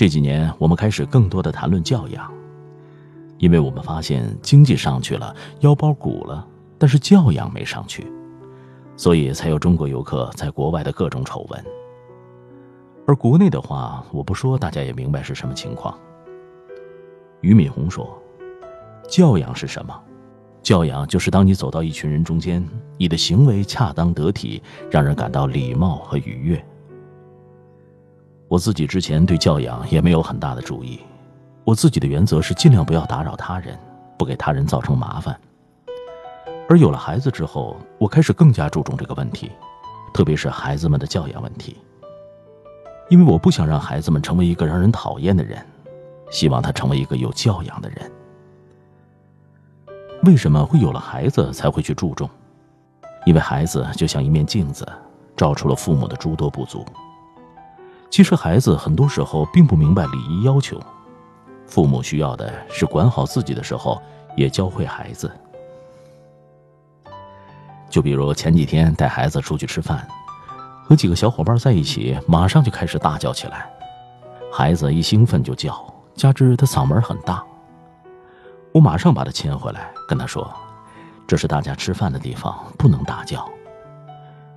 这几年，我们开始更多的谈论教养，因为我们发现经济上去了，腰包鼓了，但是教养没上去，所以才有中国游客在国外的各种丑闻。而国内的话，我不说，大家也明白是什么情况。俞敏洪说：“教养是什么？教养就是当你走到一群人中间，你的行为恰当得体，让人感到礼貌和愉悦。”我自己之前对教养也没有很大的注意，我自己的原则是尽量不要打扰他人，不给他人造成麻烦。而有了孩子之后，我开始更加注重这个问题，特别是孩子们的教养问题。因为我不想让孩子们成为一个让人讨厌的人，希望他成为一个有教养的人。为什么会有了孩子才会去注重？因为孩子就像一面镜子，照出了父母的诸多不足。其实孩子很多时候并不明白礼仪要求，父母需要的是管好自己的时候也教会孩子。就比如前几天带孩子出去吃饭，和几个小伙伴在一起，马上就开始大叫起来。孩子一兴奋就叫，加之他嗓门很大，我马上把他牵回来，跟他说：“这是大家吃饭的地方，不能大叫。”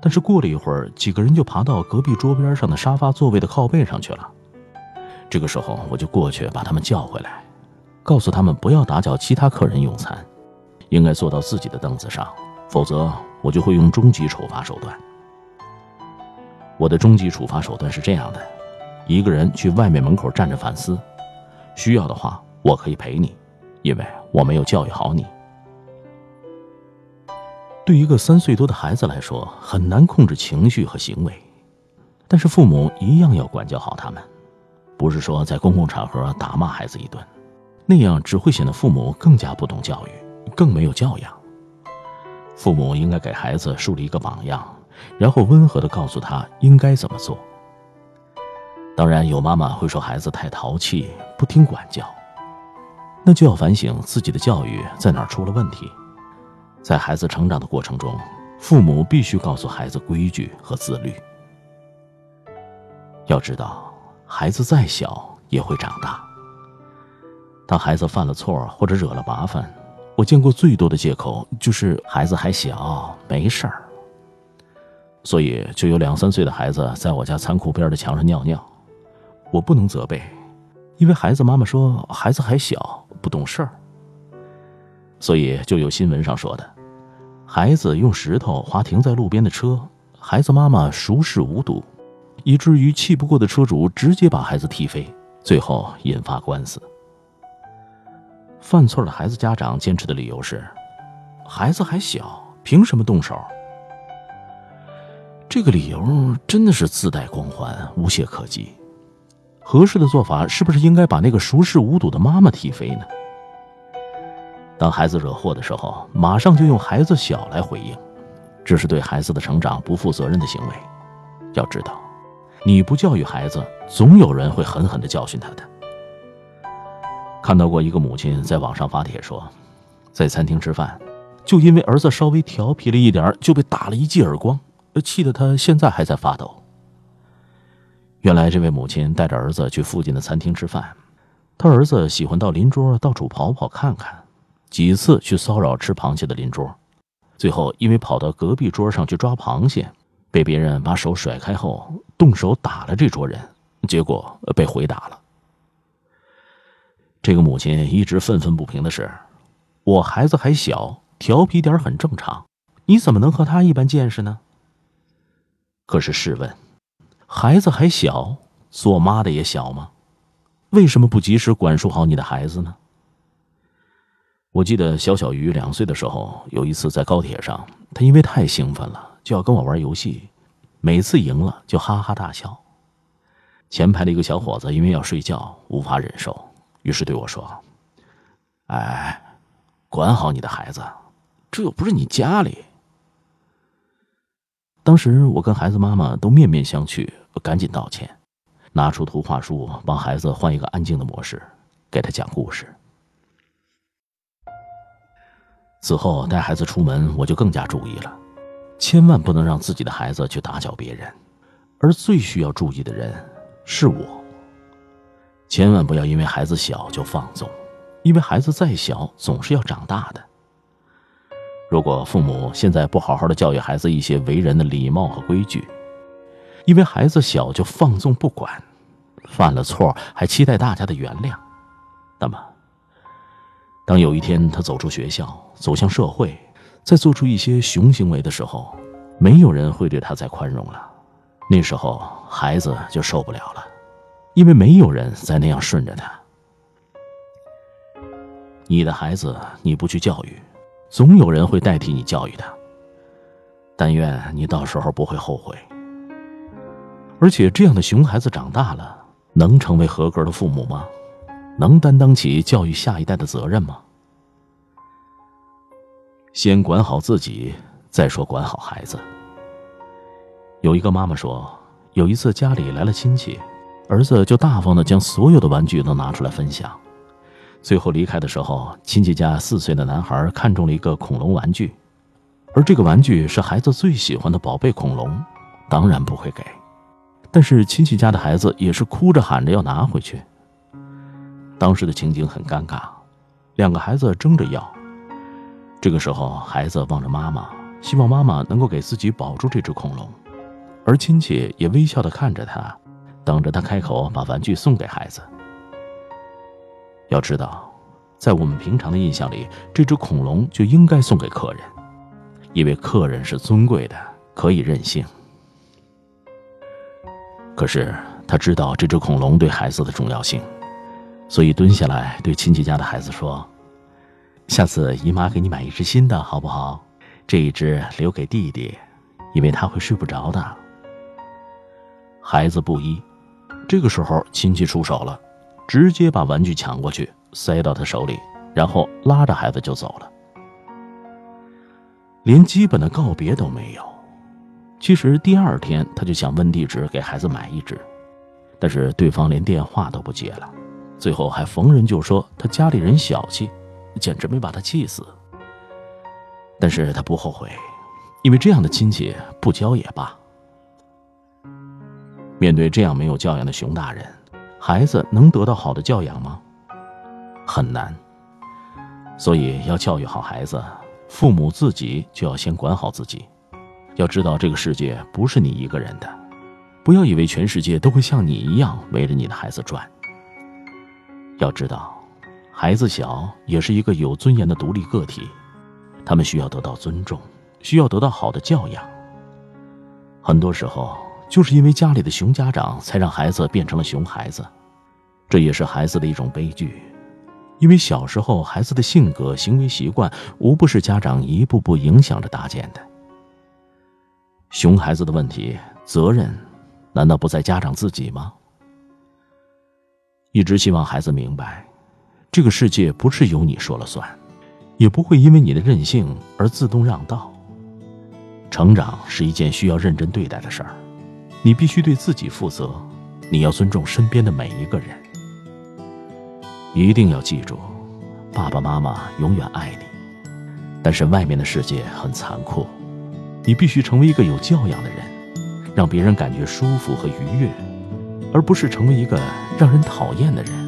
但是过了一会儿，几个人就爬到隔壁桌边上的沙发座位的靠背上去了。这个时候，我就过去把他们叫回来，告诉他们不要打搅其他客人用餐，应该坐到自己的凳子上，否则我就会用终极处罚手段。我的终极处罚手段是这样的：一个人去外面门口站着反思，需要的话我可以陪你，因为我没有教育好你。对一个三岁多的孩子来说，很难控制情绪和行为，但是父母一样要管教好他们，不是说在公共场合打骂孩子一顿，那样只会显得父母更加不懂教育，更没有教养。父母应该给孩子树立一个榜样，然后温和的告诉他应该怎么做。当然，有妈妈会说孩子太淘气，不听管教，那就要反省自己的教育在哪出了问题。在孩子成长的过程中，父母必须告诉孩子规矩和自律。要知道，孩子再小也会长大。当孩子犯了错或者惹了麻烦，我见过最多的借口就是孩子还小，没事儿。所以就有两三岁的孩子在我家仓库边的墙上尿尿，我不能责备，因为孩子妈妈说孩子还小，不懂事儿。所以就有新闻上说的。孩子用石头划停在路边的车，孩子妈妈熟视无睹，以至于气不过的车主直接把孩子踢飞，最后引发官司。犯错的孩子家长坚持的理由是，孩子还小，凭什么动手？这个理由真的是自带光环，无懈可击。合适的做法是不是应该把那个熟视无睹的妈妈踢飞呢？当孩子惹祸的时候，马上就用孩子小来回应，这是对孩子的成长不负责任的行为。要知道，你不教育孩子，总有人会狠狠地教训他的。看到过一个母亲在网上发帖说，在餐厅吃饭，就因为儿子稍微调皮了一点，就被打了一记耳光，气得他现在还在发抖。原来这位母亲带着儿子去附近的餐厅吃饭，他儿子喜欢到邻桌到处跑跑看看。几次去骚扰吃螃蟹的邻桌，最后因为跑到隔壁桌上去抓螃蟹，被别人把手甩开后，动手打了这桌人，结果被回打了。这个母亲一直愤愤不平的是：“我孩子还小，调皮点很正常，你怎么能和他一般见识呢？”可是试问，孩子还小，做妈的也小吗？为什么不及时管束好你的孩子呢？我记得小小鱼两岁的时候，有一次在高铁上，他因为太兴奋了，就要跟我玩游戏，每次赢了就哈哈大笑。前排的一个小伙子因为要睡觉，无法忍受，于是对我说：“哎，管好你的孩子，这又不是你家里。”当时我跟孩子妈妈都面面相觑，我赶紧道歉，拿出图画书帮孩子换一个安静的模式，给他讲故事。此后带孩子出门，我就更加注意了，千万不能让自己的孩子去打搅别人，而最需要注意的人是我。千万不要因为孩子小就放纵，因为孩子再小总是要长大的。如果父母现在不好好的教育孩子一些为人的礼貌和规矩，因为孩子小就放纵不管，犯了错还期待大家的原谅，那么。当有一天他走出学校，走向社会，在做出一些熊行为的时候，没有人会对他再宽容了。那时候孩子就受不了了，因为没有人再那样顺着他。你的孩子你不去教育，总有人会代替你教育他。但愿你到时候不会后悔。而且这样的熊孩子长大了，能成为合格的父母吗？能担当起教育下一代的责任吗？先管好自己，再说管好孩子。有一个妈妈说，有一次家里来了亲戚，儿子就大方的将所有的玩具都拿出来分享。最后离开的时候，亲戚家四岁的男孩看中了一个恐龙玩具，而这个玩具是孩子最喜欢的宝贝恐龙，当然不会给。但是亲戚家的孩子也是哭着喊着要拿回去。当时的情景很尴尬，两个孩子争着要。这个时候，孩子望着妈妈，希望妈妈能够给自己保住这只恐龙，而亲戚也微笑的看着他，等着他开口把玩具送给孩子。要知道，在我们平常的印象里，这只恐龙就应该送给客人，因为客人是尊贵的，可以任性。可是他知道这只恐龙对孩子的重要性。所以蹲下来对亲戚家的孩子说：“下次姨妈给你买一只新的，好不好？这一只留给弟弟，因为他会睡不着的。”孩子不依，这个时候亲戚出手了，直接把玩具抢过去塞到他手里，然后拉着孩子就走了，连基本的告别都没有。其实第二天他就想问地址给孩子买一只，但是对方连电话都不接了。最后还逢人就说他家里人小气，简直没把他气死。但是他不后悔，因为这样的亲戚不交也罢。面对这样没有教养的熊大人，孩子能得到好的教养吗？很难。所以要教育好孩子，父母自己就要先管好自己。要知道这个世界不是你一个人的，不要以为全世界都会像你一样围着你的孩子转。要知道，孩子小也是一个有尊严的独立个体，他们需要得到尊重，需要得到好的教养。很多时候，就是因为家里的熊家长，才让孩子变成了熊孩子，这也是孩子的一种悲剧。因为小时候孩子的性格、行为习惯，无不是家长一步步影响着搭建的。熊孩子的问题，责任难道不在家长自己吗？一直希望孩子明白，这个世界不是由你说了算，也不会因为你的任性而自动让道。成长是一件需要认真对待的事儿，你必须对自己负责，你要尊重身边的每一个人。一定要记住，爸爸妈妈永远爱你，但是外面的世界很残酷，你必须成为一个有教养的人，让别人感觉舒服和愉悦。而不是成为一个让人讨厌的人。